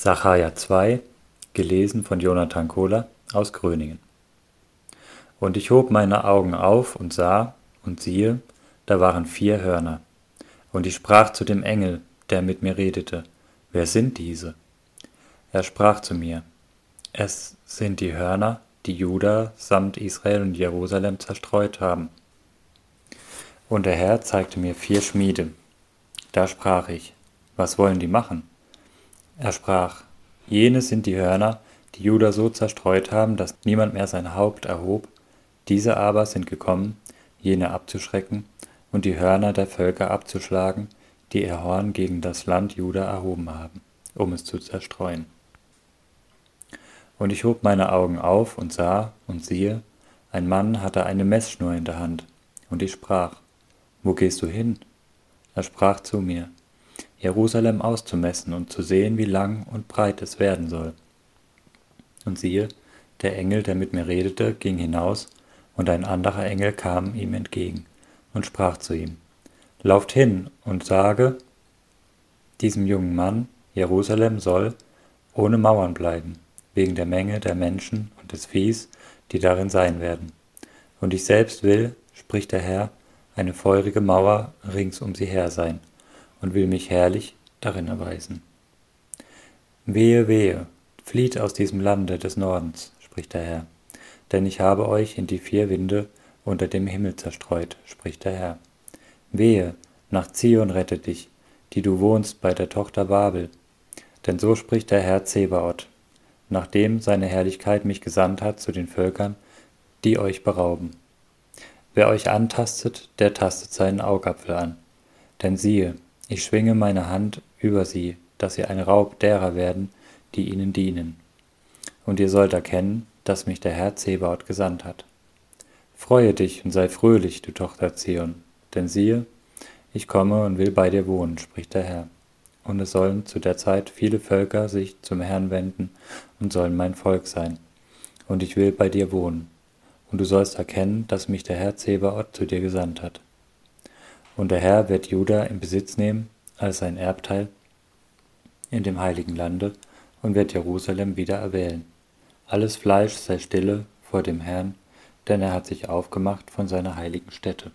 Sacharja 2, gelesen von Jonathan Kohler aus Gröningen. Und ich hob meine Augen auf und sah, und siehe, da waren vier Hörner. Und ich sprach zu dem Engel, der mit mir redete, Wer sind diese? Er sprach zu mir, Es sind die Hörner, die Juda samt Israel und Jerusalem zerstreut haben. Und der Herr zeigte mir vier Schmiede. Da sprach ich, Was wollen die machen? Er sprach, Jene sind die Hörner, die Juda so zerstreut haben, dass niemand mehr sein Haupt erhob, diese aber sind gekommen, jene abzuschrecken und die Hörner der Völker abzuschlagen, die ihr Horn gegen das Land Juda erhoben haben, um es zu zerstreuen. Und ich hob meine Augen auf und sah, und siehe, ein Mann hatte eine Messschnur in der Hand, und ich sprach, Wo gehst du hin? Er sprach zu mir, Jerusalem auszumessen und zu sehen, wie lang und breit es werden soll. Und siehe, der Engel, der mit mir redete, ging hinaus, und ein anderer Engel kam ihm entgegen und sprach zu ihm, Lauft hin und sage diesem jungen Mann, Jerusalem soll ohne Mauern bleiben, wegen der Menge der Menschen und des Viehs, die darin sein werden. Und ich selbst will, spricht der Herr, eine feurige Mauer rings um sie her sein, und will mich herrlich darin erweisen. Wehe, wehe, flieht aus diesem Lande des Nordens, spricht der Herr, denn ich habe euch in die vier Winde unter dem Himmel zerstreut, spricht der Herr. Wehe, nach Zion rette dich, die du wohnst bei der Tochter Babel, denn so spricht der Herr Zebaoth, nachdem seine Herrlichkeit mich gesandt hat zu den Völkern, die euch berauben. Wer euch antastet, der tastet seinen Augapfel an. Denn siehe, ich schwinge meine Hand über sie, dass sie ein Raub derer werden, die ihnen dienen. Und ihr sollt erkennen, dass mich der Herr Zebaoth gesandt hat. Freue dich und sei fröhlich, du Tochter Zion, denn siehe, ich komme und will bei dir wohnen, spricht der Herr. Und es sollen zu der Zeit viele Völker sich zum Herrn wenden und sollen mein Volk sein. Und ich will bei dir wohnen. Und du sollst erkennen, dass mich der Herr Zebaoth zu dir gesandt hat. Und der Herr wird Juda in Besitz nehmen als sein Erbteil in dem heiligen Lande und wird Jerusalem wieder erwählen. Alles Fleisch sei stille vor dem Herrn, denn er hat sich aufgemacht von seiner heiligen Stätte.